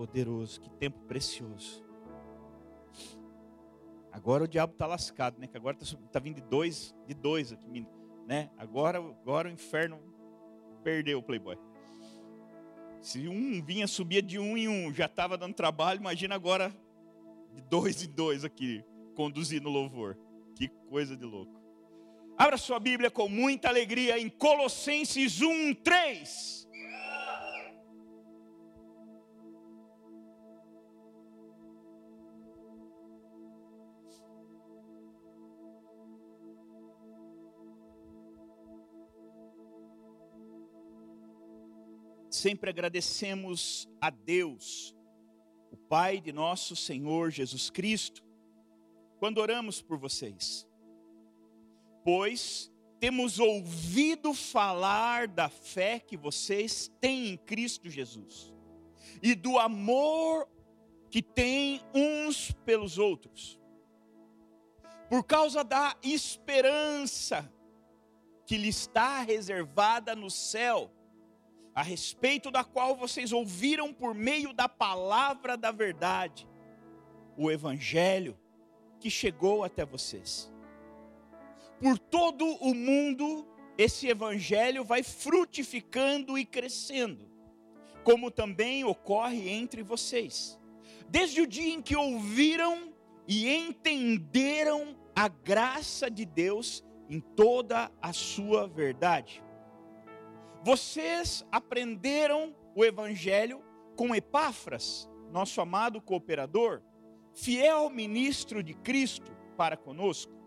poderoso, que tempo precioso. Agora o diabo está lascado, né? Que agora está tá vindo de dois, de dois aqui, né? Agora, agora o inferno perdeu o playboy. Se um vinha, subia de um em um, já estava dando trabalho, imagina agora de dois em dois aqui, conduzindo louvor. Que coisa de louco. Abra sua Bíblia com muita alegria em Colossenses 1, 3. Sempre agradecemos a Deus, o Pai de nosso Senhor Jesus Cristo, quando oramos por vocês pois temos ouvido falar da fé que vocês têm em Cristo Jesus e do amor que têm uns pelos outros. Por causa da esperança que lhe está reservada no céu, a respeito da qual vocês ouviram por meio da palavra da verdade, o evangelho que chegou até vocês por todo o mundo, esse evangelho vai frutificando e crescendo, como também ocorre entre vocês. Desde o dia em que ouviram e entenderam a graça de Deus em toda a sua verdade. Vocês aprenderam o evangelho com Epáfras, nosso amado cooperador, fiel ministro de Cristo para conosco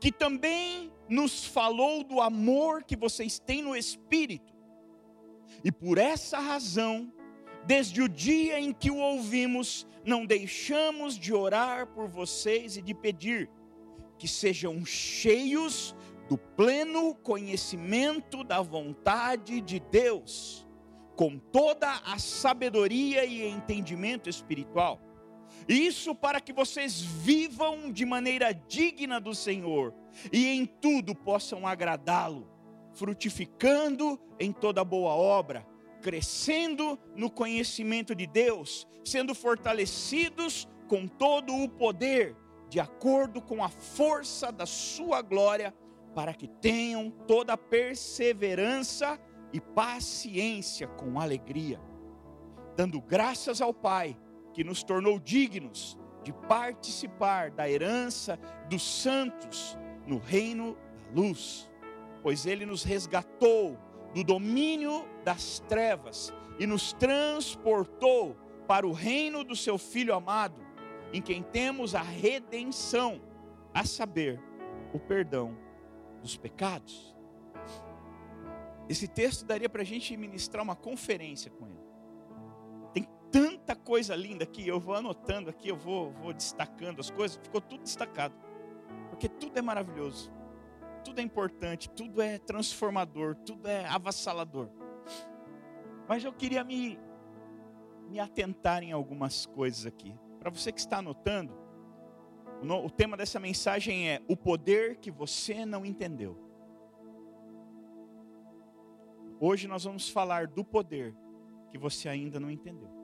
que também nos falou do amor que vocês têm no Espírito. E por essa razão, desde o dia em que o ouvimos, não deixamos de orar por vocês e de pedir que sejam cheios do pleno conhecimento da vontade de Deus, com toda a sabedoria e entendimento espiritual. Isso para que vocês vivam de maneira digna do Senhor e em tudo possam agradá-lo, frutificando em toda boa obra, crescendo no conhecimento de Deus, sendo fortalecidos com todo o poder, de acordo com a força da sua glória, para que tenham toda perseverança e paciência com alegria, dando graças ao Pai que nos tornou dignos de participar da herança dos santos no reino da luz, pois ele nos resgatou do domínio das trevas e nos transportou para o reino do seu filho amado, em quem temos a redenção, a saber, o perdão dos pecados. Esse texto daria para a gente ministrar uma conferência com ele tanta coisa linda aqui, eu vou anotando aqui, eu vou, vou destacando as coisas, ficou tudo destacado. Porque tudo é maravilhoso, tudo é importante, tudo é transformador, tudo é avassalador. Mas eu queria me, me atentar em algumas coisas aqui. Para você que está anotando, o, tema dessa mensagem é o poder que você não entendeu. Hoje nós vamos falar do poder que você ainda não entendeu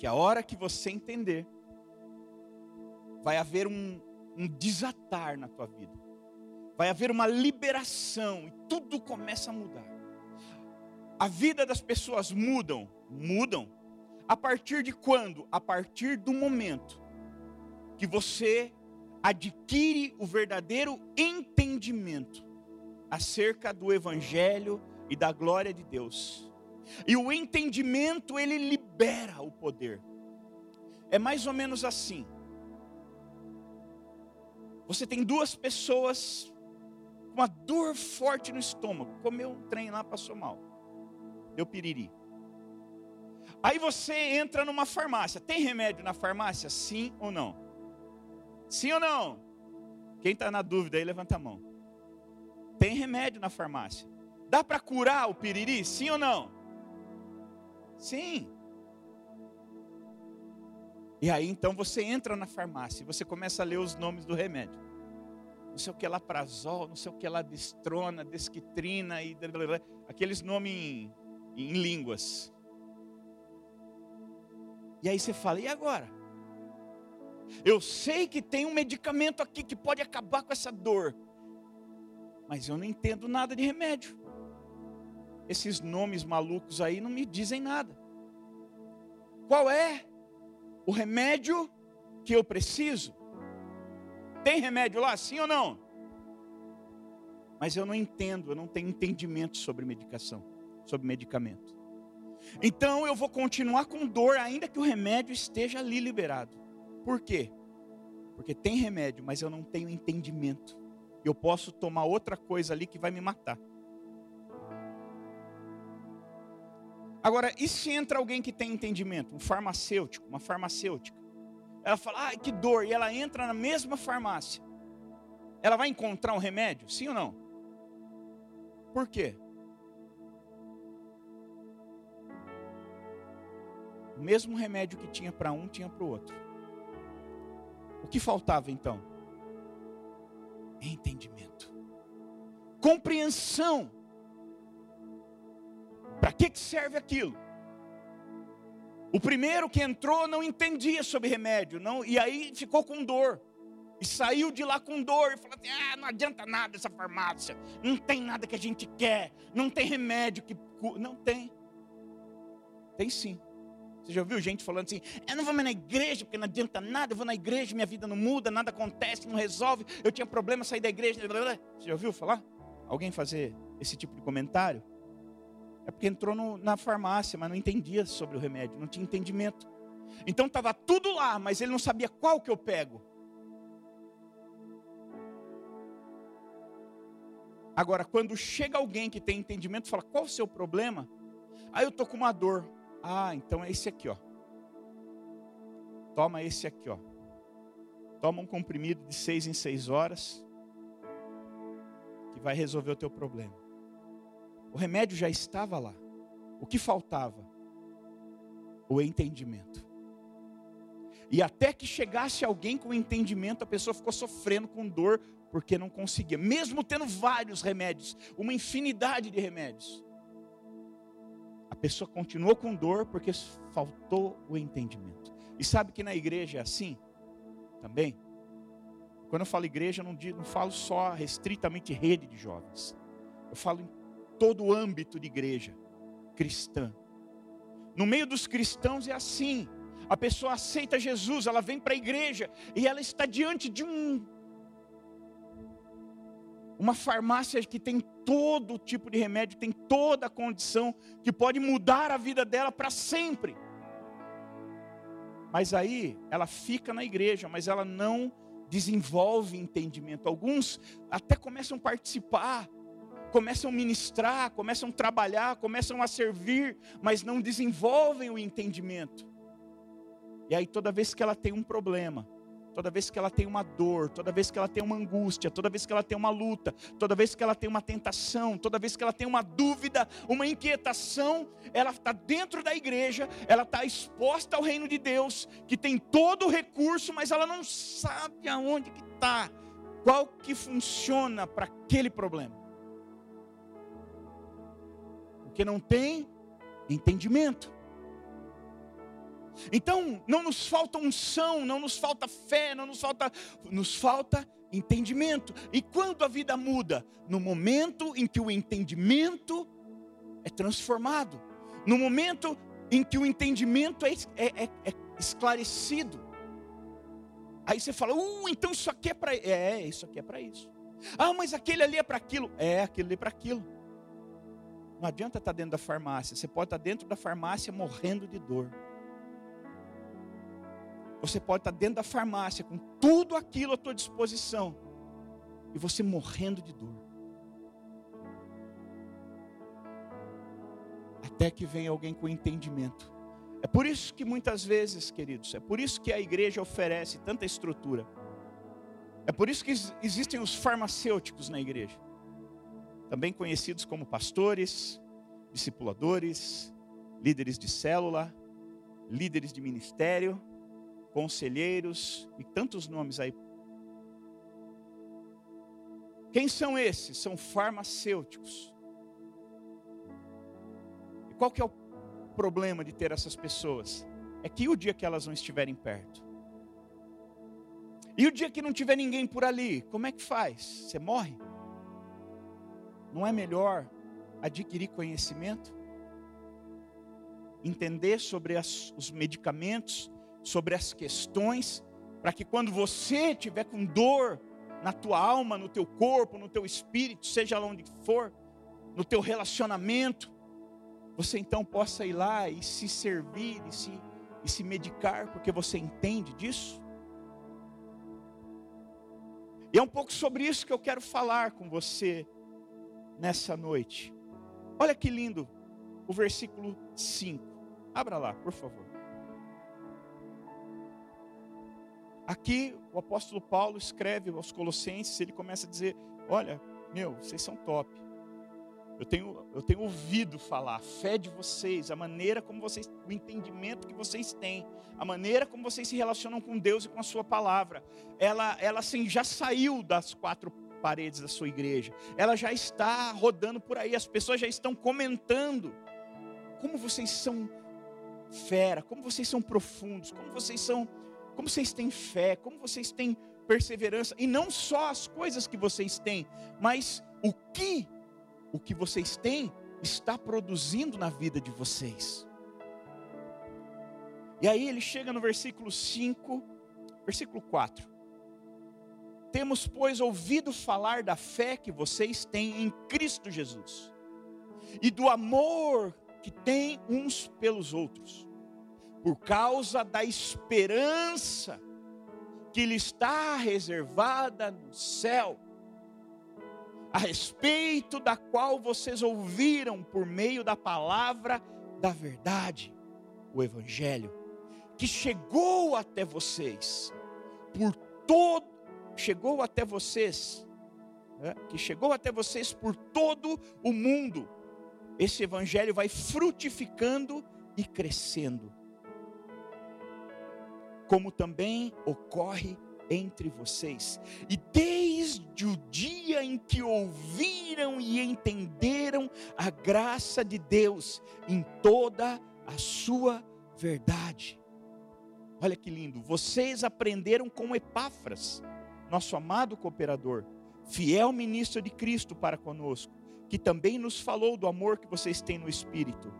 que a hora que você entender, vai haver um, um desatar na tua vida, vai haver uma liberação e tudo começa a mudar. A vida das pessoas mudam, mudam. A partir de quando? A partir do momento que você adquire o verdadeiro entendimento acerca do Evangelho e da glória de Deus. E o entendimento, ele libera o poder. É mais ou menos assim. Você tem duas pessoas com uma dor forte no estômago. Comeu um trem lá, passou mal. Deu piriri. Aí você entra numa farmácia. Tem remédio na farmácia? Sim ou não? Sim ou não? Quem está na dúvida aí, levanta a mão. Tem remédio na farmácia. Dá para curar o piriri? Sim ou não? Sim. E aí então você entra na farmácia e você começa a ler os nomes do remédio. Não sei o que é laprazol, não sei o que é lá destrona, desquitrina e aqueles nomes em, em línguas. E aí você fala: e agora? Eu sei que tem um medicamento aqui que pode acabar com essa dor, mas eu não entendo nada de remédio. Esses nomes malucos aí não me dizem nada. Qual é o remédio que eu preciso? Tem remédio lá, sim ou não? Mas eu não entendo, eu não tenho entendimento sobre medicação, sobre medicamento. Então eu vou continuar com dor, ainda que o remédio esteja ali liberado. Por quê? Porque tem remédio, mas eu não tenho entendimento. Eu posso tomar outra coisa ali que vai me matar. Agora, e se entra alguém que tem entendimento? Um farmacêutico, uma farmacêutica. Ela fala, ai que dor, e ela entra na mesma farmácia. Ela vai encontrar um remédio? Sim ou não? Por quê? O mesmo remédio que tinha para um, tinha para o outro. O que faltava então? Entendimento. Compreensão. Para que serve aquilo? O primeiro que entrou não entendia sobre remédio, não, e aí ficou com dor. E saiu de lá com dor e falou assim: ah, não adianta nada essa farmácia, não tem nada que a gente quer, não tem remédio que. Não tem. Tem sim. Você já ouviu gente falando assim: eu não vou mais na igreja porque não adianta nada, eu vou na igreja, minha vida não muda, nada acontece, não resolve, eu tinha problema sair da igreja. Você já ouviu falar? Alguém fazer esse tipo de comentário? É porque entrou no, na farmácia, mas não entendia sobre o remédio, não tinha entendimento. Então estava tudo lá, mas ele não sabia qual que eu pego. Agora, quando chega alguém que tem entendimento, fala: qual o seu problema? Aí eu estou com uma dor. Ah, então é esse aqui, ó. Toma esse aqui, ó. Toma um comprimido de seis em seis horas, que vai resolver o teu problema. O remédio já estava lá. O que faltava? O entendimento. E até que chegasse alguém com entendimento, a pessoa ficou sofrendo com dor porque não conseguia, mesmo tendo vários remédios, uma infinidade de remédios a pessoa continuou com dor porque faltou o entendimento. E sabe que na igreja é assim também? Quando eu falo igreja, não, digo, não falo só restritamente rede de jovens. Eu falo em todo o âmbito de igreja cristã. No meio dos cristãos é assim. A pessoa aceita Jesus, ela vem para a igreja e ela está diante de um uma farmácia que tem todo tipo de remédio, tem toda a condição que pode mudar a vida dela para sempre. Mas aí ela fica na igreja, mas ela não desenvolve entendimento. Alguns até começam a participar, começam a ministrar, começam a trabalhar, começam a servir, mas não desenvolvem o entendimento. E aí toda vez que ela tem um problema, toda vez que ela tem uma dor, toda vez que ela tem uma angústia, toda vez que ela tem uma luta, toda vez que ela tem uma tentação, toda vez que ela tem uma dúvida, uma inquietação, ela está dentro da igreja, ela está exposta ao reino de Deus, que tem todo o recurso, mas ela não sabe aonde que está, qual que funciona para aquele problema. Porque não tem entendimento. Então, não nos falta unção, não nos falta fé, não nos falta, nos falta entendimento. E quando a vida muda? No momento em que o entendimento é transformado, no momento em que o entendimento é, é, é, é esclarecido. Aí você fala, uh, então isso aqui é para. É, isso aqui é para isso. Ah, mas aquele ali é para aquilo. É, aquele ali é para aquilo. Não adianta estar dentro da farmácia. Você pode estar dentro da farmácia morrendo de dor. Você pode estar dentro da farmácia com tudo aquilo à tua disposição e você morrendo de dor. Até que venha alguém com entendimento. É por isso que muitas vezes, queridos, é por isso que a igreja oferece tanta estrutura. É por isso que existem os farmacêuticos na igreja, também conhecidos como pastores, discipuladores, líderes de célula, líderes de ministério conselheiros e tantos nomes aí. Quem são esses? São farmacêuticos. E qual que é o problema de ter essas pessoas? é que o dia que elas não estiverem perto? E o dia que não tiver ninguém por ali, como é que faz? Você morre? Não é melhor adquirir conhecimento? Entender sobre as, os medicamentos, sobre as questões, para que quando você tiver com dor na tua alma, no teu corpo, no teu espírito, seja lá onde for, no teu relacionamento, você então possa ir lá e se servir e se, e se medicar, porque você entende disso? E é um pouco sobre isso que eu quero falar com você nessa noite. Olha que lindo o versículo 5. Abra lá, por favor. Aqui o apóstolo Paulo escreve aos Colossenses, ele começa a dizer: Olha, meu, vocês são top. Eu tenho, eu tenho ouvido falar, a fé de vocês, a maneira como vocês, o entendimento que vocês têm, a maneira como vocês se relacionam com Deus e com a Sua palavra. Ela, ela assim, já saiu das quatro paredes da sua igreja, ela já está rodando por aí, as pessoas já estão comentando como vocês são fera, como vocês são profundos, como vocês são como vocês têm fé, como vocês têm perseverança, e não só as coisas que vocês têm, mas o que o que vocês têm está produzindo na vida de vocês. E aí ele chega no versículo 5, versículo 4. Temos, pois, ouvido falar da fé que vocês têm em Cristo Jesus, e do amor que têm uns pelos outros por causa da esperança que lhe está reservada no céu, a respeito da qual vocês ouviram por meio da palavra da verdade, o Evangelho, que chegou até vocês, por todo, chegou até vocês, né, que chegou até vocês por todo o mundo. Esse Evangelho vai frutificando e crescendo como também ocorre entre vocês. E desde o dia em que ouviram e entenderam a graça de Deus em toda a sua verdade. Olha que lindo, vocês aprenderam com Epáfras, nosso amado cooperador, fiel ministro de Cristo para conosco, que também nos falou do amor que vocês têm no Espírito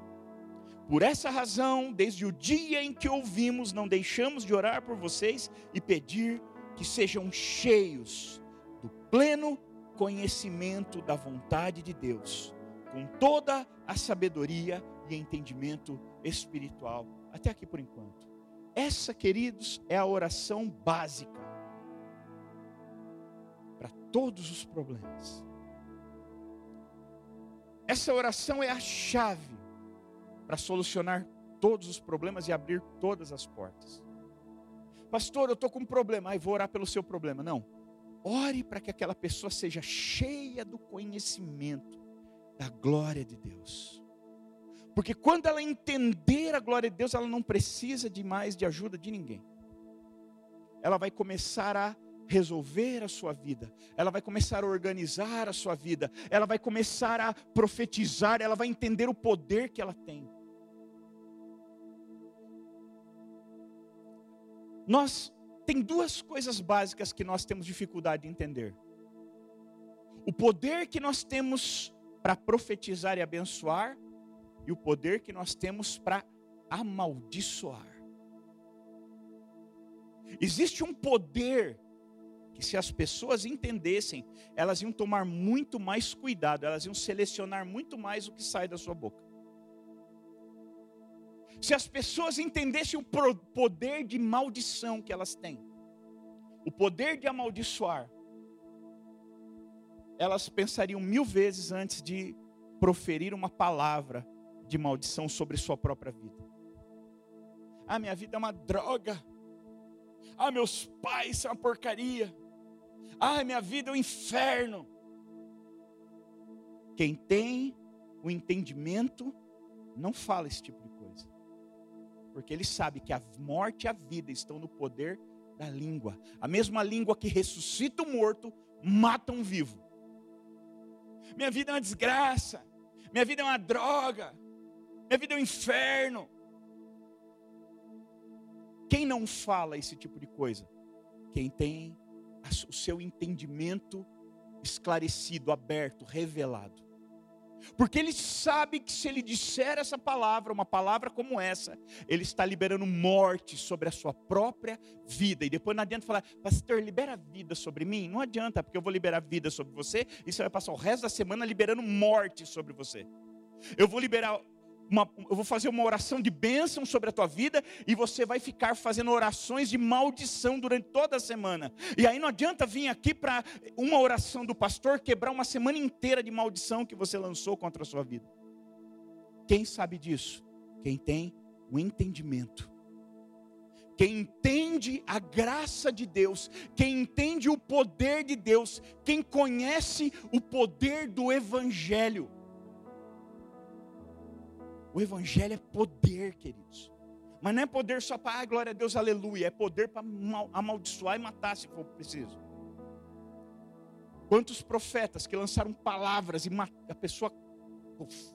por essa razão, desde o dia em que ouvimos, não deixamos de orar por vocês e pedir que sejam cheios do pleno conhecimento da vontade de Deus, com toda a sabedoria e entendimento espiritual. Até aqui por enquanto. Essa, queridos, é a oração básica para todos os problemas. Essa oração é a chave para solucionar todos os problemas e abrir todas as portas. Pastor, eu estou com um problema, aí vou orar pelo seu problema. Não. Ore para que aquela pessoa seja cheia do conhecimento da glória de Deus. Porque quando ela entender a glória de Deus, ela não precisa de mais de ajuda de ninguém. Ela vai começar a resolver a sua vida, ela vai começar a organizar a sua vida, ela vai começar a profetizar, ela vai entender o poder que ela tem. Nós tem duas coisas básicas que nós temos dificuldade de entender. O poder que nós temos para profetizar e abençoar e o poder que nós temos para amaldiçoar. Existe um poder que se as pessoas entendessem, elas iam tomar muito mais cuidado, elas iam selecionar muito mais o que sai da sua boca se as pessoas entendessem o poder de maldição que elas têm, o poder de amaldiçoar, elas pensariam mil vezes antes de proferir uma palavra de maldição sobre sua própria vida. Ah, minha vida é uma droga. Ah, meus pais são uma porcaria. Ah, minha vida é um inferno. Quem tem o entendimento não fala esse tipo de porque ele sabe que a morte e a vida estão no poder da língua. A mesma língua que ressuscita o morto, mata um vivo. Minha vida é uma desgraça. Minha vida é uma droga. Minha vida é um inferno. Quem não fala esse tipo de coisa? Quem tem o seu entendimento esclarecido, aberto, revelado. Porque ele sabe que se ele disser essa palavra, uma palavra como essa, ele está liberando morte sobre a sua própria vida. E depois não adianta falar, pastor, libera vida sobre mim. Não adianta, porque eu vou liberar vida sobre você e você vai passar o resto da semana liberando morte sobre você. Eu vou liberar uma, eu vou fazer uma oração de bênção sobre a tua vida e você vai ficar fazendo orações de maldição durante toda a semana. E aí não adianta vir aqui para uma oração do pastor quebrar uma semana inteira de maldição que você lançou contra a sua vida. Quem sabe disso? Quem tem o entendimento. Quem entende a graça de Deus, quem entende o poder de Deus, quem conhece o poder do Evangelho. O Evangelho é poder, queridos. Mas não é poder só para, ah, glória a Deus, aleluia. É poder para amaldiçoar e matar se for preciso. Quantos profetas que lançaram palavras e a pessoa. Uf.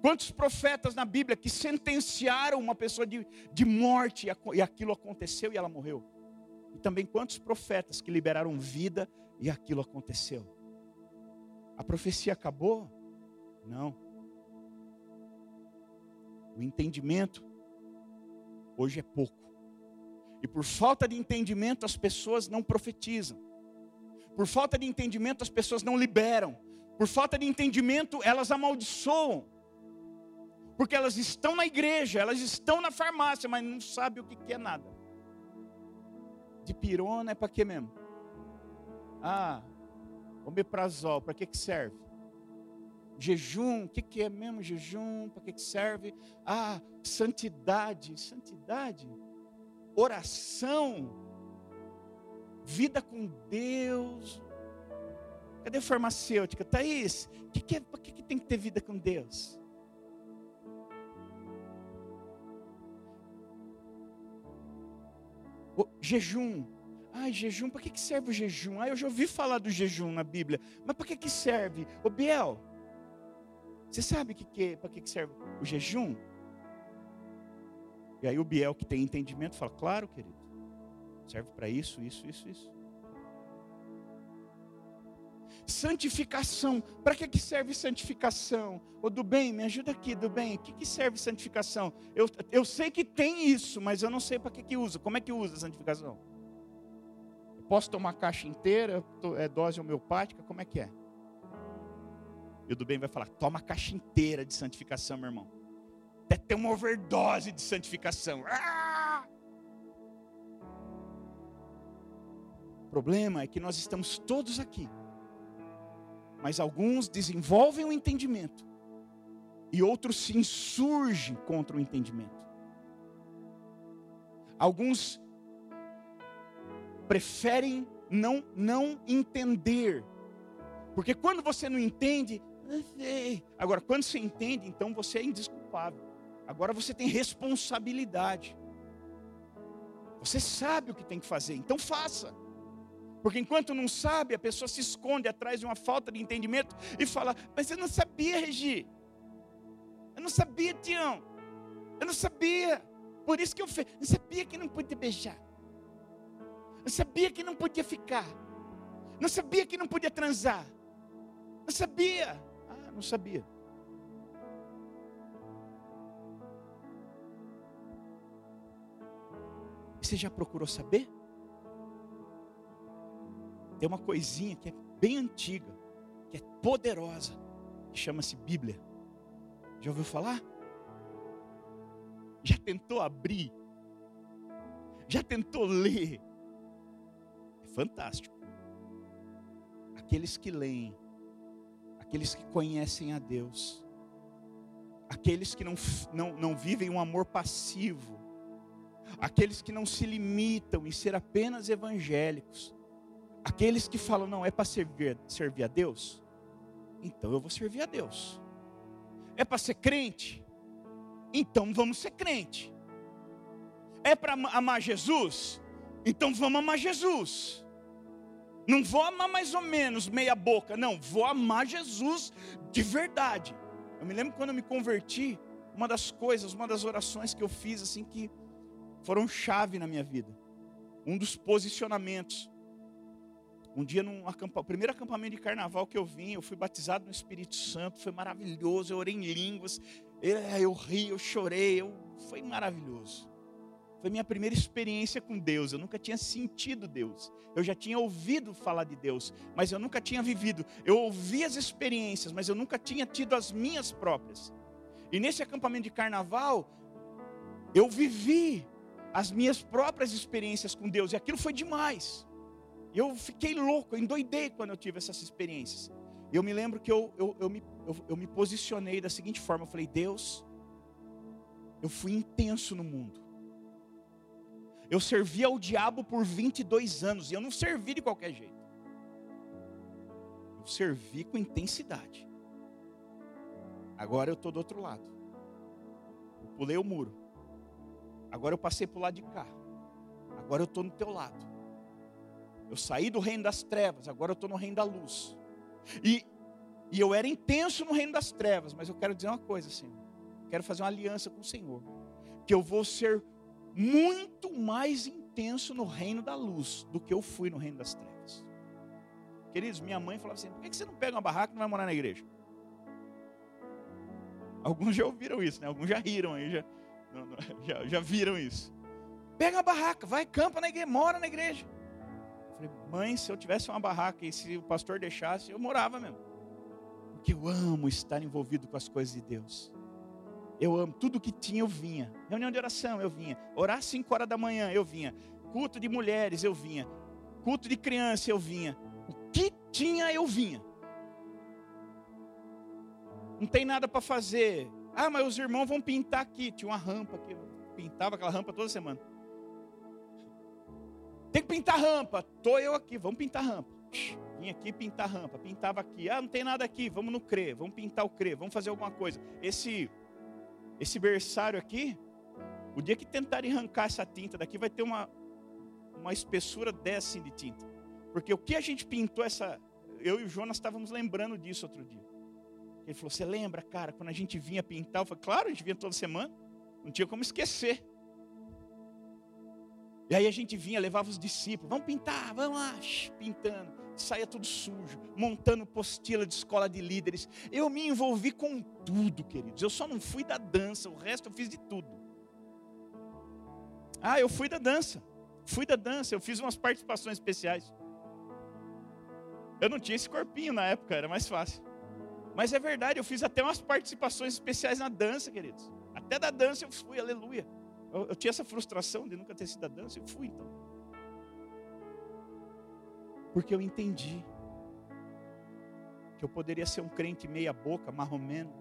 Quantos profetas na Bíblia que sentenciaram uma pessoa de, de morte e aquilo aconteceu e ela morreu? E também quantos profetas que liberaram vida e aquilo aconteceu? A profecia acabou? Não. O entendimento hoje é pouco. E por falta de entendimento as pessoas não profetizam. Por falta de entendimento as pessoas não liberam. Por falta de entendimento elas amaldiçoam. Porque elas estão na igreja, elas estão na farmácia, mas não sabem o que é nada. De pirona é para quê mesmo? Ah, omeprazol, para que, que serve? Jejum, o que, que é mesmo jejum? Para que, que serve? Ah, santidade, santidade, oração, vida com Deus. Cadê a farmacêutica? Thaís, que que é, por que, que tem que ter vida com Deus? O, jejum. Ai, jejum, para que, que serve o jejum? Ah, eu já ouvi falar do jejum na Bíblia. Mas para que, que serve? Ô Biel, você sabe que, que, para que serve o jejum? E aí o Biel, que tem entendimento, fala: Claro, querido, serve para isso, isso, isso, isso. Santificação, para que, que serve santificação? Ô do bem, me ajuda aqui, do bem, o que, que serve santificação? Eu, eu sei que tem isso, mas eu não sei para que, que usa. Como é que usa a santificação? Posso tomar caixa inteira, é dose homeopática, como é que é? E o do bem vai falar: toma a caixa inteira de santificação, meu irmão. Até ter uma overdose de santificação. Ah! O problema é que nós estamos todos aqui. Mas alguns desenvolvem o entendimento. E outros se insurgem contra o entendimento. Alguns preferem não, não entender. Porque quando você não entende, Agora, quando você entende, então você é indesculpável. Agora você tem responsabilidade. Você sabe o que tem que fazer, então faça. Porque enquanto não sabe, a pessoa se esconde atrás de uma falta de entendimento e fala: Mas eu não sabia, Regi. Eu não sabia, Tião. Eu não sabia. Por isso que eu fiz. Eu sabia que não podia beijar. Eu sabia que não podia ficar. Não sabia que não podia transar. Eu sabia não sabia. Você já procurou saber? Tem uma coisinha que é bem antiga, que é poderosa, que chama-se Bíblia. Já ouviu falar? Já tentou abrir? Já tentou ler? É fantástico. Aqueles que leem aqueles que conhecem a Deus, aqueles que não, não, não vivem um amor passivo, aqueles que não se limitam em ser apenas evangélicos, aqueles que falam, não, é para servir, servir a Deus, então eu vou servir a Deus, é para ser crente, então vamos ser crente, é para amar Jesus, então vamos amar Jesus. Não vou amar mais ou menos meia boca, não, vou amar Jesus de verdade. Eu me lembro quando eu me converti, uma das coisas, uma das orações que eu fiz assim que foram chave na minha vida. Um dos posicionamentos. Um dia, acampa, primeiro acampamento de carnaval que eu vim, eu fui batizado no Espírito Santo, foi maravilhoso, eu orei em línguas, eu ri, eu chorei, eu, foi maravilhoso. Foi minha primeira experiência com Deus. Eu nunca tinha sentido Deus. Eu já tinha ouvido falar de Deus, mas eu nunca tinha vivido. Eu ouvi as experiências, mas eu nunca tinha tido as minhas próprias. E nesse acampamento de carnaval, eu vivi as minhas próprias experiências com Deus, e aquilo foi demais. Eu fiquei louco, eu endoidei quando eu tive essas experiências. Eu me lembro que eu, eu, eu, me, eu, eu me posicionei da seguinte forma: eu falei, Deus, eu fui intenso no mundo. Eu servi ao diabo por 22 anos e eu não servi de qualquer jeito. Eu servi com intensidade. Agora eu estou do outro lado. Eu pulei o muro. Agora eu passei para o lado de cá. Agora eu estou no teu lado. Eu saí do reino das trevas, agora eu estou no reino da luz. E, e eu era intenso no reino das trevas, mas eu quero dizer uma coisa, Senhor. quero fazer uma aliança com o Senhor. Que eu vou ser muito mais intenso no reino da luz do que eu fui no reino das trevas. Queridos, minha mãe falava assim: por que você não pega uma barraca e não vai morar na igreja? Alguns já ouviram isso, né? Alguns já riram aí, já, não, não, já, já, viram isso. Pega uma barraca, vai, campa na igreja, mora na igreja. Eu falei, mãe, se eu tivesse uma barraca e se o pastor deixasse, eu morava mesmo. Porque eu amo estar envolvido com as coisas de Deus. Eu amo. Tudo que tinha eu vinha. Reunião de oração eu vinha. Orar às 5 horas da manhã eu vinha. Culto de mulheres eu vinha. Culto de criança eu vinha. O que tinha eu vinha. Não tem nada para fazer. Ah, mas os irmãos vão pintar aqui. Tinha uma rampa aqui. Eu pintava aquela rampa toda semana. Tem que pintar rampa. Tô eu aqui. Vamos pintar rampa. Vim aqui pintar rampa. Pintava aqui. Ah, não tem nada aqui. Vamos no CRE. Vamos pintar o CRE. Vamos fazer alguma coisa. Esse esse berçário aqui, o dia que tentarem arrancar essa tinta daqui, vai ter uma, uma espessura dessa assim de tinta. Porque o que a gente pintou essa. Eu e o Jonas estávamos lembrando disso outro dia. Ele falou: Você lembra, cara, quando a gente vinha pintar? Eu falei: Claro, a gente vinha toda semana. Não tinha como esquecer. E aí a gente vinha, levava os discípulos, vamos pintar, vamos lá, pintando saía tudo sujo, montando postila de escola de líderes. Eu me envolvi com tudo, queridos. Eu só não fui da dança, o resto eu fiz de tudo. Ah, eu fui da dança. Fui da dança, eu fiz umas participações especiais. Eu não tinha esse corpinho na época, era mais fácil. Mas é verdade, eu fiz até umas participações especiais na dança, queridos. Até da dança eu fui, aleluia. Eu, eu tinha essa frustração de nunca ter sido da dança, eu fui então. Porque eu entendi que eu poderia ser um crente meia-boca, marromeno,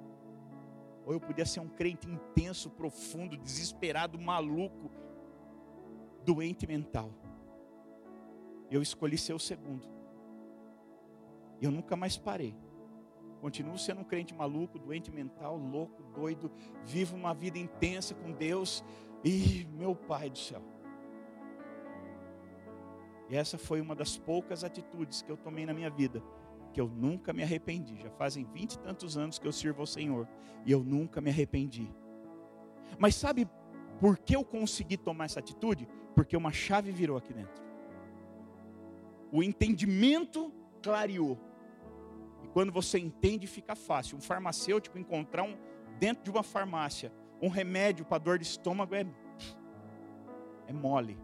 ou eu podia ser um crente intenso, profundo, desesperado, maluco, doente mental. Eu escolhi ser o segundo. Eu nunca mais parei. Continuo sendo um crente maluco, doente mental, louco, doido, vivo uma vida intensa com Deus. E meu Pai do céu. E essa foi uma das poucas atitudes que eu tomei na minha vida, que eu nunca me arrependi. Já fazem vinte e tantos anos que eu sirvo ao Senhor, e eu nunca me arrependi. Mas sabe por que eu consegui tomar essa atitude? Porque uma chave virou aqui dentro. O entendimento clareou. E quando você entende, fica fácil. Um farmacêutico encontrar um, dentro de uma farmácia um remédio para dor de estômago é, é mole.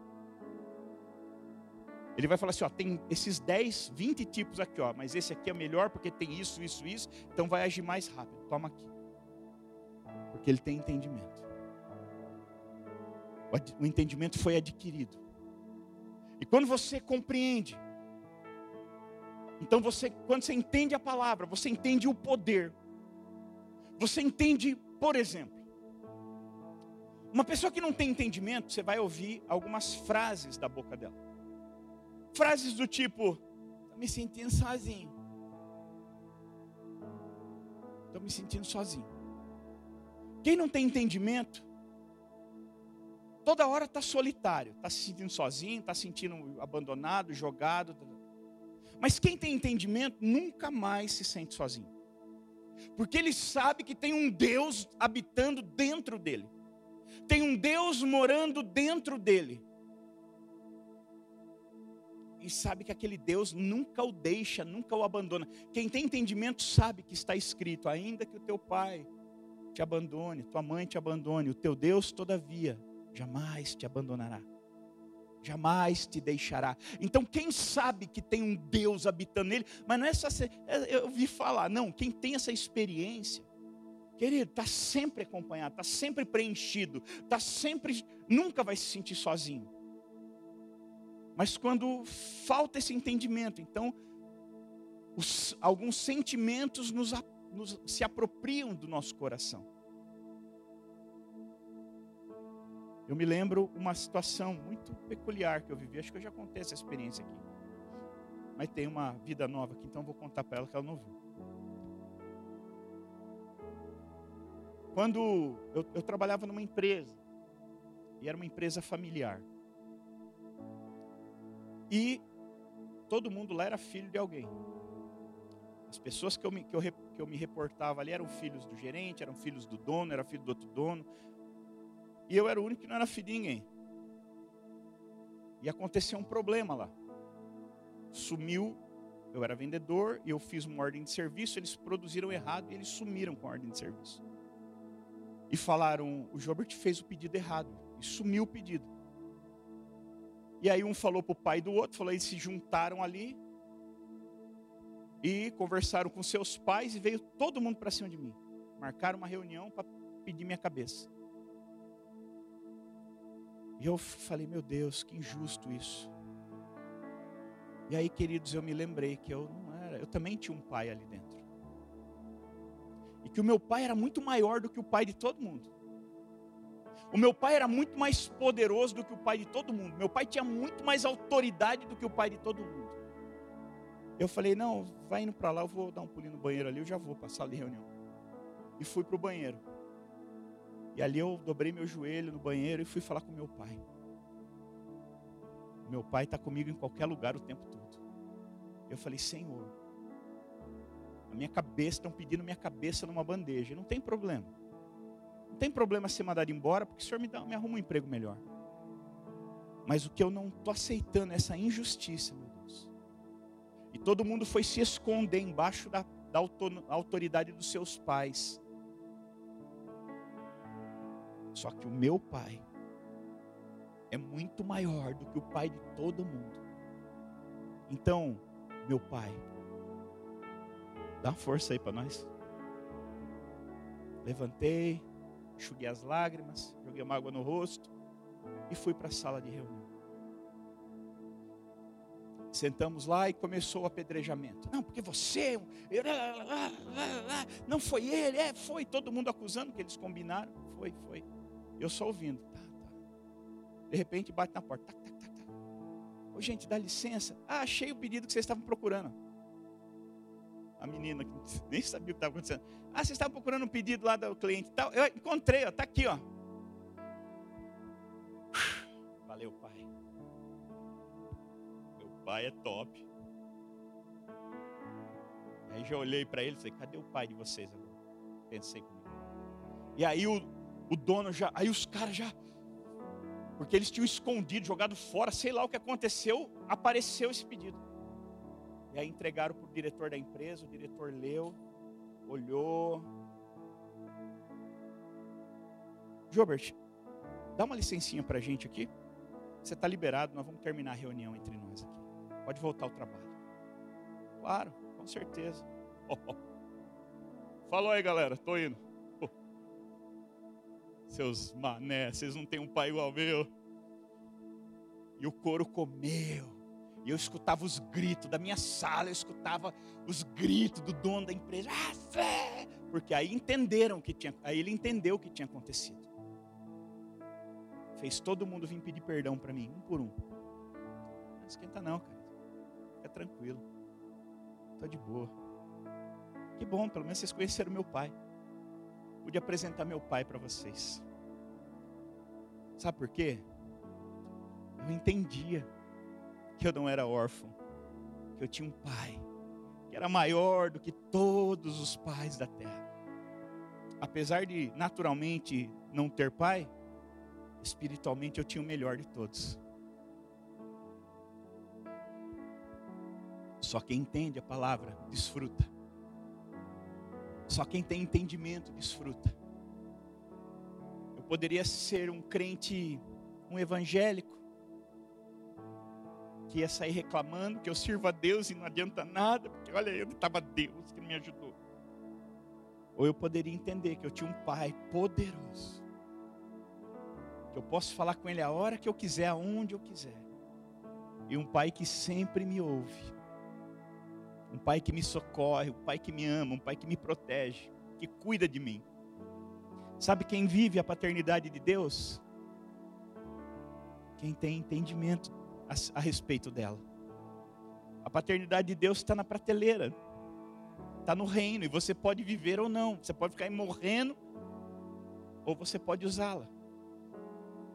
Ele vai falar assim: ó, tem esses 10, 20 tipos aqui, ó, mas esse aqui é melhor porque tem isso, isso, isso, então vai agir mais rápido. Toma aqui. Porque ele tem entendimento. O entendimento foi adquirido. E quando você compreende, então você, quando você entende a palavra, você entende o poder. Você entende, por exemplo, uma pessoa que não tem entendimento, você vai ouvir algumas frases da boca dela. Frases do tipo: Estou me sentindo sozinho. Estou me sentindo sozinho. Quem não tem entendimento, toda hora está solitário, está se sentindo sozinho, está se sentindo abandonado, jogado. Tá. Mas quem tem entendimento nunca mais se sente sozinho, porque ele sabe que tem um Deus habitando dentro dele. tem um Deus morando dentro dele. E sabe que aquele Deus nunca o deixa, nunca o abandona. Quem tem entendimento sabe que está escrito: ainda que o teu pai te abandone, tua mãe te abandone, o teu Deus, todavia, jamais te abandonará jamais te deixará. Então, quem sabe que tem um Deus habitando nele, mas não é só é, eu ouvi falar, não, quem tem essa experiência, querido, está sempre acompanhado, está sempre preenchido, está sempre, nunca vai se sentir sozinho. Mas quando falta esse entendimento, então, os, alguns sentimentos nos, nos, se apropriam do nosso coração. Eu me lembro uma situação muito peculiar que eu vivi. Acho que eu já contei essa experiência aqui. Mas tem uma vida nova aqui, então eu vou contar para ela que ela não viu. Quando eu, eu trabalhava numa empresa, e era uma empresa familiar. E todo mundo lá era filho de alguém. As pessoas que eu, me, que, eu, que eu me reportava ali eram filhos do gerente, eram filhos do dono, era filho do outro dono, e eu era o único que não era filho de ninguém. E aconteceu um problema lá. Sumiu, eu era vendedor e eu fiz uma ordem de serviço, eles produziram errado e eles sumiram com a ordem de serviço. E falaram, o Jobert fez o pedido errado e sumiu o pedido. E aí um falou para o pai do outro, falou, eles se juntaram ali e conversaram com seus pais e veio todo mundo para cima de mim. Marcaram uma reunião para pedir minha cabeça. E eu falei, meu Deus, que injusto isso. E aí, queridos, eu me lembrei que eu não era, eu também tinha um pai ali dentro. E que o meu pai era muito maior do que o pai de todo mundo. O meu pai era muito mais poderoso do que o pai de todo mundo. Meu pai tinha muito mais autoridade do que o pai de todo mundo. Eu falei, não, vai indo para lá, eu vou dar um pulinho no banheiro ali, eu já vou para a sala de reunião. E fui para o banheiro. E ali eu dobrei meu joelho no banheiro e fui falar com meu pai. Meu pai está comigo em qualquer lugar o tempo todo. Eu falei, Senhor, a minha cabeça, estão pedindo minha cabeça numa bandeja. Não tem problema. Tem problema ser mandado embora, porque o Senhor me, dá, me arruma um emprego melhor. Mas o que eu não estou aceitando é essa injustiça, meu Deus. E todo mundo foi se esconder embaixo da, da autoridade dos seus pais. Só que o meu pai é muito maior do que o pai de todo mundo. Então, meu pai, dá força aí para nós. Levantei, enxuguei as lágrimas, joguei uma água no rosto e fui para a sala de reunião. Sentamos lá e começou o apedrejamento. Não, porque você, não foi ele, é, foi todo mundo acusando que eles combinaram. Foi, foi. Eu só ouvindo. Tá, tá. De repente bate na porta. Tac, tac, tac, tac. Ô, gente, dá licença. Ah, achei o pedido que vocês estavam procurando. A menina que nem sabia o que estava acontecendo. Ah, vocês estavam procurando um pedido lá do cliente tal. Eu encontrei, ó, tá aqui, ó. Valeu, pai. Meu pai é top. Aí já olhei para ele e falei, cadê o pai de vocês agora? Pensei comigo. E aí o, o dono já, aí os caras já, porque eles tinham escondido, jogado fora, sei lá o que aconteceu, apareceu esse pedido. E aí entregaram para o diretor da empresa, o diretor leu, olhou. Jobert, dá uma licencinha para a gente aqui. Você está liberado, nós vamos terminar a reunião entre nós aqui. Pode voltar ao trabalho. Claro, com certeza. Oh, oh. Falou aí, galera, estou indo seus mané, vocês não têm um pai igual meu. E o couro comeu. E eu escutava os gritos da minha sala, eu escutava os gritos do dono da empresa. Ah, Porque aí entenderam que tinha, aí ele entendeu o que tinha acontecido. Fez todo mundo vir pedir perdão para mim, um por um. Não esquenta não, cara. Fica tranquilo. Estou de boa. Que bom, pelo menos vocês conheceram meu pai pude apresentar meu pai para vocês. Sabe por quê? Eu entendia que eu não era órfão, que eu tinha um pai que era maior do que todos os pais da terra. Apesar de naturalmente não ter pai, espiritualmente eu tinha o melhor de todos. Só quem entende a palavra desfruta. Só quem tem entendimento desfruta. Eu poderia ser um crente, um evangélico, que ia sair reclamando que eu sirvo a Deus e não adianta nada, porque olha onde estava Deus que me ajudou. Ou eu poderia entender que eu tinha um pai poderoso, que eu posso falar com ele a hora que eu quiser, aonde eu quiser, e um pai que sempre me ouve, um pai que me socorre, um pai que me ama, um pai que me protege, que cuida de mim. Sabe quem vive a paternidade de Deus? Quem tem entendimento a, a respeito dela. A paternidade de Deus está na prateleira, está no reino, e você pode viver ou não. Você pode ficar morrendo, ou você pode usá-la.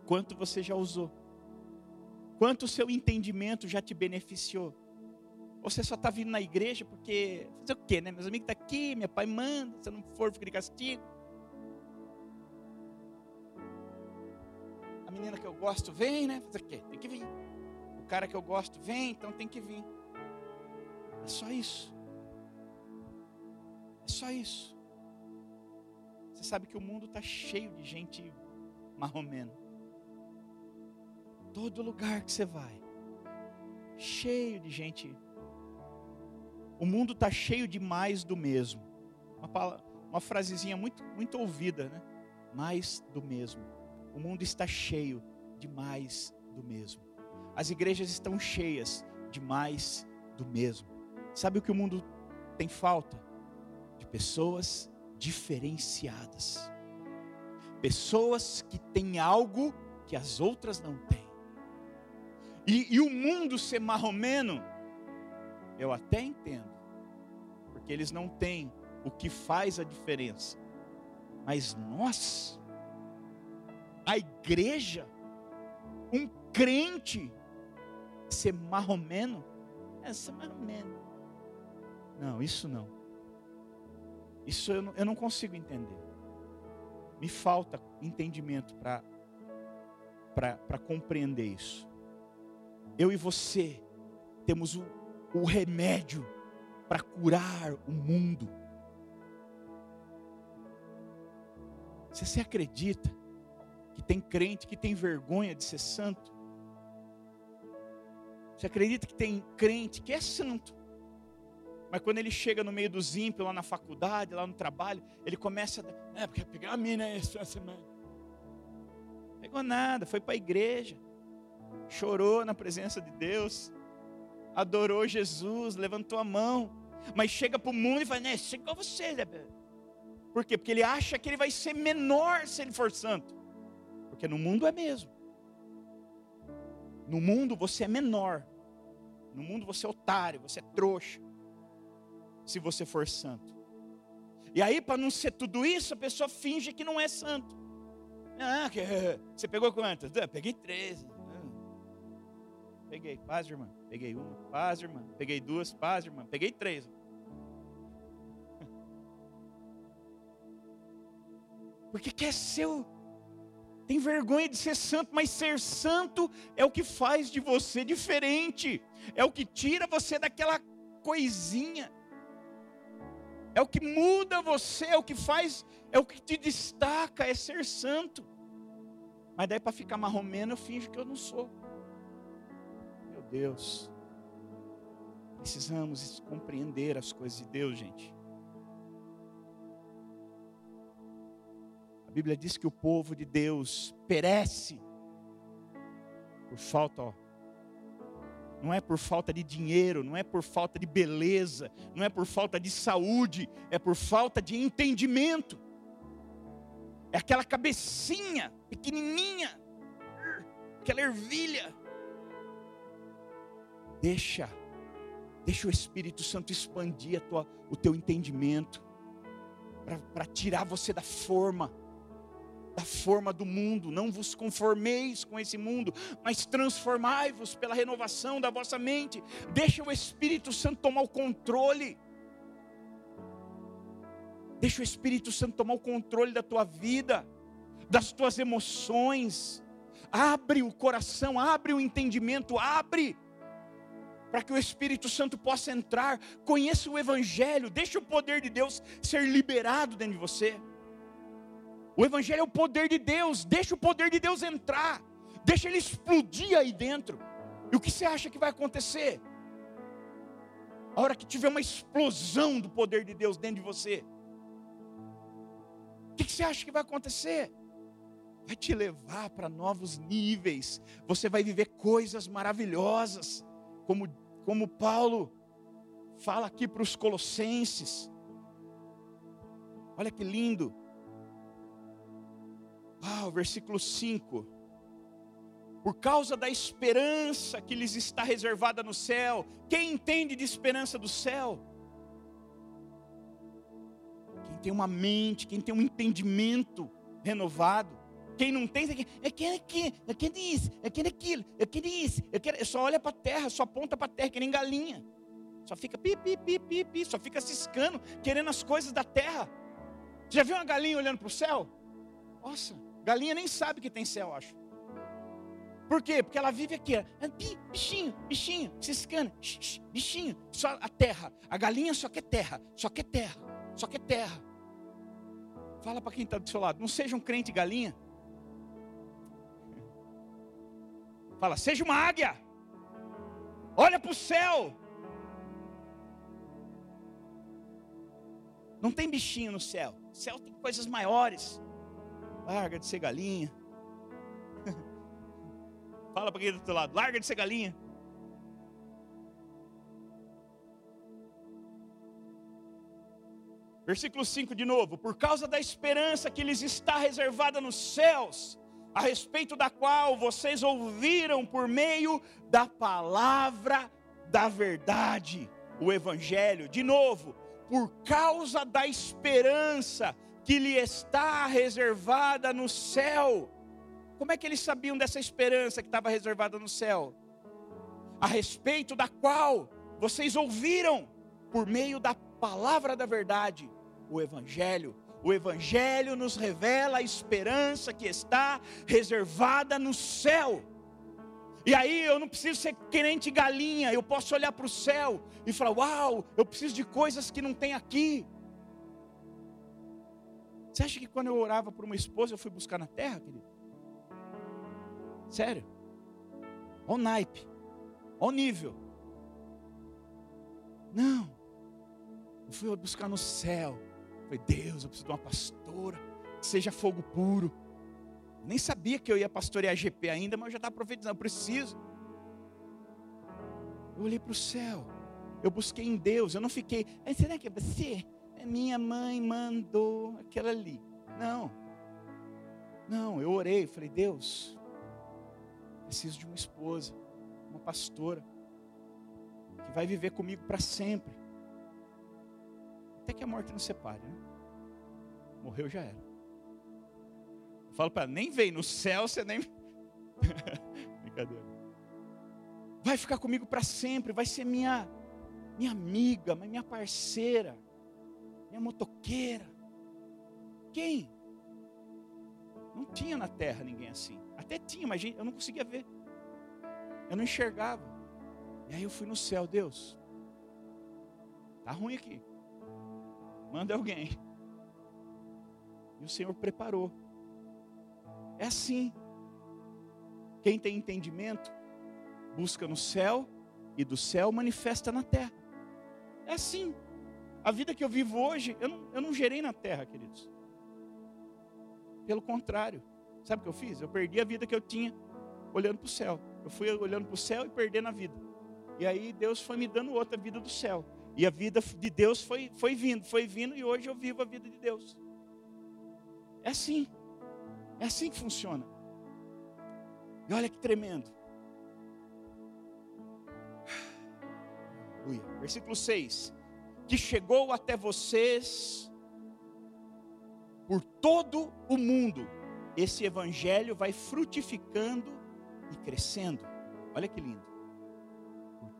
Quanto você já usou? Quanto o seu entendimento já te beneficiou? Você só está vindo na igreja porque. Fazer o quê, né? Meus amigos estão tá aqui, meu pai manda, se eu não for, fica de castigo. A menina que eu gosto vem, né? Fazer o quê? Tem que vir. Cara que eu gosto vem, então tem que vir. É só isso. É só isso. Você sabe que o mundo está cheio de gente marromeno. Todo lugar que você vai, cheio de gente o mundo está cheio de mais do mesmo. Uma, uma frasezinha muito, muito ouvida, né? Mais do mesmo. O mundo está cheio de mais do mesmo. As igrejas estão cheias de mais do mesmo. Sabe o que o mundo tem falta? De pessoas diferenciadas. Pessoas que têm algo que as outras não têm. E, e o mundo ser marromeno, eu até entendo porque eles não têm o que faz a diferença. Mas nós, a igreja, um crente, ser marromeno, é ser marromeno. Não, isso não. Isso eu não, eu não consigo entender. Me falta entendimento para compreender isso. Eu e você temos o, o remédio para curar o mundo. Se você acredita que tem crente que tem vergonha de ser santo? Você acredita que tem crente que é santo? Mas quando ele chega no meio dos ímpios, lá na faculdade, lá no trabalho, ele começa a. É, porque pegar a mina essa semana. Pegou nada, foi para a igreja, chorou na presença de Deus, adorou Jesus, levantou a mão, mas chega para o mundo e fala, né, chega igual você. Né? Por quê? Porque ele acha que ele vai ser menor se ele for santo. Porque no mundo é mesmo. No mundo você é menor. No mundo você é otário, você é trouxa. Se você for santo. E aí, para não ser tudo isso, a pessoa finge que não é santo. Ah, que, você pegou quantas? Ah, peguei 13. Peguei, paz, irmã. Peguei uma, paz, irmã. Peguei duas, paz, irmã. Peguei três. Porque quer ser tem vergonha de ser santo, mas ser santo é o que faz de você diferente, é o que tira você daquela coisinha, é o que muda você, é o que faz, é o que te destaca, é ser santo. Mas daí para ficar marromeno eu finjo que eu não sou. Deus. Precisamos compreender as coisas de Deus, gente. A Bíblia diz que o povo de Deus perece por falta, ó, não é por falta de dinheiro, não é por falta de beleza, não é por falta de saúde, é por falta de entendimento. É aquela cabecinha pequenininha, aquela ervilha Deixa, deixa o Espírito Santo expandir tua, o teu entendimento, para tirar você da forma, da forma do mundo. Não vos conformeis com esse mundo, mas transformai-vos pela renovação da vossa mente. Deixa o Espírito Santo tomar o controle. Deixa o Espírito Santo tomar o controle da tua vida, das tuas emoções, abre o coração, abre o entendimento, abre para que o Espírito Santo possa entrar, conheça o Evangelho, deixe o poder de Deus ser liberado dentro de você. O Evangelho é o poder de Deus, deixa o poder de Deus entrar, deixa ele explodir aí dentro. E o que você acha que vai acontecer? A hora que tiver uma explosão do poder de Deus dentro de você, o que você acha que vai acontecer? Vai te levar para novos níveis, você vai viver coisas maravilhosas, como como Paulo fala aqui para os Colossenses. Olha que lindo. Ah, o versículo 5. Por causa da esperança que lhes está reservada no céu. Quem entende de esperança do céu? Quem tem uma mente, quem tem um entendimento renovado. Quem não tem, é que é aqui, é que isso, é que aquilo, é que isso, é só olha para a terra, só aponta para a terra, que nem galinha. Só fica pi, pi, pi, pi, pi, só fica ciscando, querendo as coisas da terra. Você já viu uma galinha olhando para o céu? Nossa, galinha nem sabe que tem céu, acho. Por quê? Porque ela vive aqui, ó, bichinho, bichinho, ciscando, bichinho, só a terra. A galinha só quer terra, só quer terra, só quer terra. Fala para quem está do seu lado, não seja um crente galinha. Fala, seja uma águia. Olha para o céu. Não tem bichinho no céu. O céu tem coisas maiores. Larga de ser galinha. Fala para quem está do teu lado. Larga de ser galinha. Versículo 5 de novo. Por causa da esperança que lhes está reservada nos céus a respeito da qual vocês ouviram por meio da palavra da verdade, o Evangelho. De novo, por causa da esperança que lhe está reservada no céu. Como é que eles sabiam dessa esperança que estava reservada no céu? A respeito da qual vocês ouviram por meio da palavra da verdade, o Evangelho. O Evangelho nos revela a esperança que está reservada no céu. E aí eu não preciso ser crente galinha, eu posso olhar para o céu e falar: Uau, eu preciso de coisas que não tem aqui. Você acha que quando eu orava por uma esposa eu fui buscar na terra, querido? Sério? Olha o naipe, olha o nível. Não, eu fui buscar no céu Falei, Deus, eu preciso de uma pastora, que seja fogo puro. nem sabia que eu ia pastorear GP ainda, mas eu já estava profetizando, preciso. Eu olhei para o céu, eu busquei em Deus, eu não fiquei, será que é você? É minha mãe mandou aquela ali. Não, não, eu orei, falei, Deus, preciso de uma esposa, uma pastora, que vai viver comigo para sempre. Até que a morte nos separe, né? Morreu já era. Eu falo para ela, nem vem no céu, você nem. Brincadeira. Vai ficar comigo para sempre, vai ser minha minha amiga, minha parceira, minha motoqueira. Quem? Não tinha na terra ninguém assim. Até tinha, mas eu não conseguia ver. Eu não enxergava. E aí eu fui no céu, Deus. Tá ruim aqui. Manda alguém. E o Senhor preparou. É assim. Quem tem entendimento, busca no céu e do céu manifesta na terra. É assim. A vida que eu vivo hoje, eu não, eu não gerei na terra, queridos. Pelo contrário. Sabe o que eu fiz? Eu perdi a vida que eu tinha olhando para o céu. Eu fui olhando para o céu e perdendo a vida. E aí Deus foi me dando outra vida do céu. E a vida de Deus foi, foi vindo, foi vindo, e hoje eu vivo a vida de Deus. É assim. É assim que funciona. E olha que tremendo. Aleluia. Versículo 6. Que chegou até vocês por todo o mundo. Esse evangelho vai frutificando e crescendo. Olha que lindo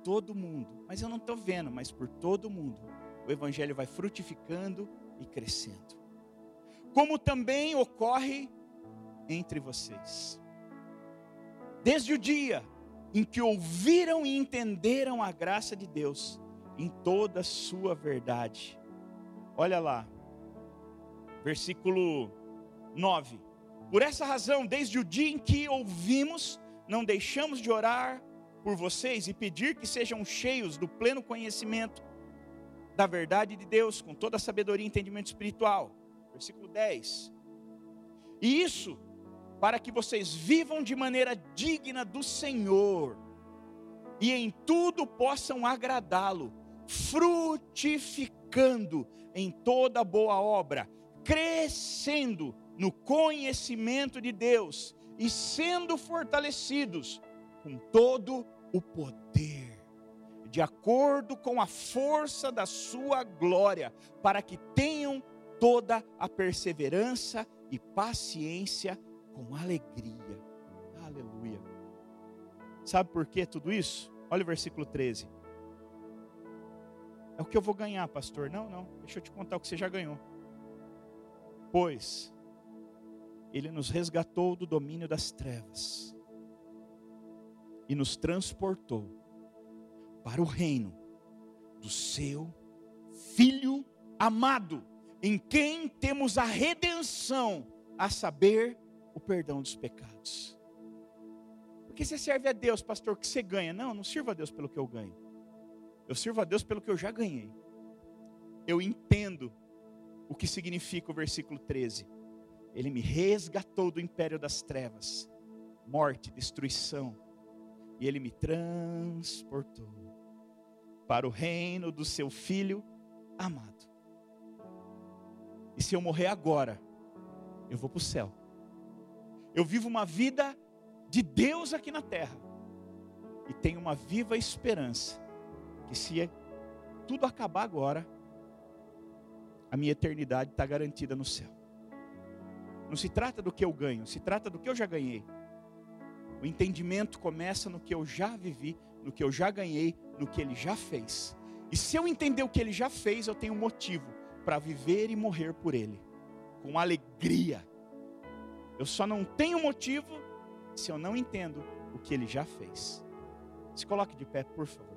todo mundo. Mas eu não estou vendo, mas por todo mundo. O Evangelho vai frutificando e crescendo. Como também ocorre entre vocês. desde o dia em que ouviram e entenderam a graça de Deus em toda a sua verdade. Olha lá, versículo 9. Por essa razão, desde o dia em que ouvimos, não deixamos de orar por vocês e pedir que sejam cheios do pleno conhecimento da verdade de Deus, com toda a sabedoria e entendimento espiritual. Versículo 10. E isso para que vocês vivam de maneira digna do Senhor e em tudo possam agradá-lo, frutificando em toda boa obra, crescendo no conhecimento de Deus e sendo fortalecidos com todo o poder, de acordo com a força da sua glória, para que tenham toda a perseverança e paciência com alegria. Aleluia. Sabe por que tudo isso? Olha o versículo 13. O que eu vou ganhar, pastor. Não, não. Deixa eu te contar o que você já ganhou. Pois ele nos resgatou do domínio das trevas e nos transportou para o reino do seu filho amado, em quem temos a redenção, a saber, o perdão dos pecados. Porque você serve a Deus, pastor, que você ganha. Não, não sirvo a Deus pelo que eu ganho. Eu sirvo a Deus pelo que eu já ganhei. Eu entendo o que significa o versículo 13. Ele me resgatou do império das trevas, morte, destruição, e ele me transportou para o reino do seu filho amado. E se eu morrer agora, eu vou para o céu. Eu vivo uma vida de Deus aqui na terra. E tenho uma viva esperança que se tudo acabar agora, a minha eternidade está garantida no céu. Não se trata do que eu ganho, se trata do que eu já ganhei. O entendimento começa no que eu já vivi, no que eu já ganhei, no que ele já fez. E se eu entender o que ele já fez, eu tenho motivo para viver e morrer por ele, com alegria eu só não tenho motivo se eu não entendo o que ele já fez. Se coloque de pé, por favor.